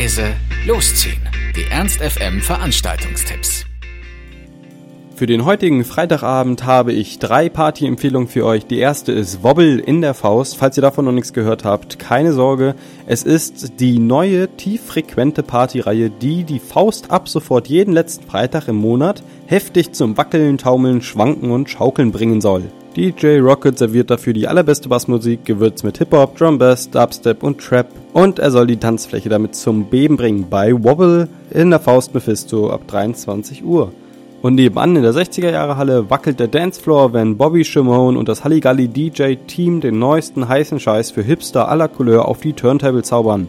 leise, losziehen. Die Ernst FM Veranstaltungstipps. Für den heutigen Freitagabend habe ich drei Partyempfehlungen für euch. Die erste ist Wobble in der Faust. Falls ihr davon noch nichts gehört habt, keine Sorge. Es ist die neue, tieffrequente Partyreihe, die die Faust ab sofort jeden letzten Freitag im Monat heftig zum Wackeln, Taumeln, Schwanken und Schaukeln bringen soll. DJ Rocket serviert dafür die allerbeste Bassmusik, gewürzt mit Hip-Hop, Drum Bass, Dubstep und Trap. Und er soll die Tanzfläche damit zum Beben bringen bei Wobble in der Faust Mephisto ab 23 Uhr. Und nebenan in der 60er Jahre Halle wackelt der Dancefloor, wenn Bobby Shimon und das Halligalli DJ Team den neuesten heißen Scheiß für Hipster aller Couleur auf die Turntable zaubern.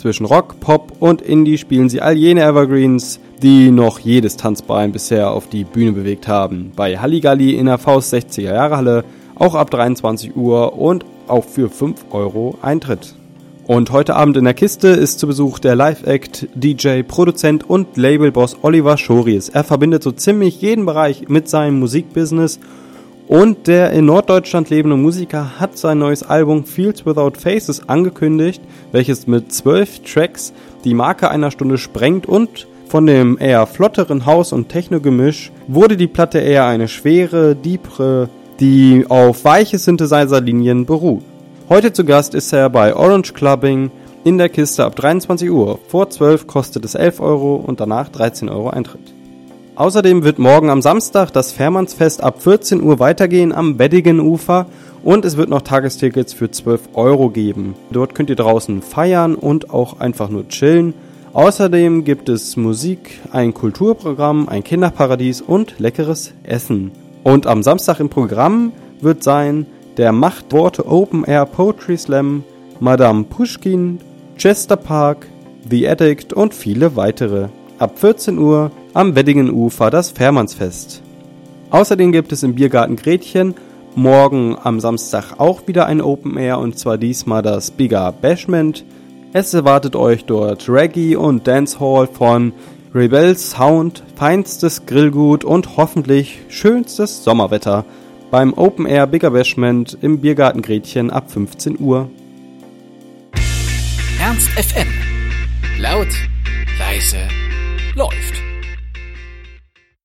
Zwischen Rock, Pop und Indie spielen sie all jene Evergreens, die noch jedes Tanzbein bisher auf die Bühne bewegt haben. Bei Halligalli in der Faust 60er Jahre Halle auch ab 23 Uhr und auch für 5 Euro Eintritt. Und heute Abend in der Kiste ist zu Besuch der Live-Act, DJ, Produzent und Labelboss Oliver Schories. Er verbindet so ziemlich jeden Bereich mit seinem Musikbusiness und der in Norddeutschland lebende Musiker hat sein neues Album Fields Without Faces angekündigt, welches mit zwölf Tracks die Marke einer Stunde sprengt und von dem eher flotteren Haus- und Techno-Gemisch wurde die Platte eher eine schwere, diepere, die auf weiche Synthesizer-Linien beruht. Heute zu Gast ist er bei Orange Clubbing in der Kiste ab 23 Uhr. Vor 12 kostet es 11 Euro und danach 13 Euro Eintritt. Außerdem wird morgen am Samstag das Fährmannsfest ab 14 Uhr weitergehen am Weddigenufer und es wird noch Tagestickets für 12 Euro geben. Dort könnt ihr draußen feiern und auch einfach nur chillen. Außerdem gibt es Musik, ein Kulturprogramm, ein Kinderparadies und leckeres Essen. Und am Samstag im Programm wird sein der Machtworte Open Air Poetry Slam, Madame Pushkin, Chester Park, The Addict und viele weitere. Ab 14 Uhr am Weddingenufer das Fährmannsfest. Außerdem gibt es im Biergarten Gretchen morgen am Samstag auch wieder ein Open Air und zwar diesmal das Bigger Bashment. Es erwartet euch dort Reggae und Dancehall von Rebel Sound, feinstes Grillgut und hoffentlich schönstes Sommerwetter beim Open Air Bigger Bashment im Biergarten Gretchen ab 15 Uhr. Ernst FM. Laut, leise, läuft.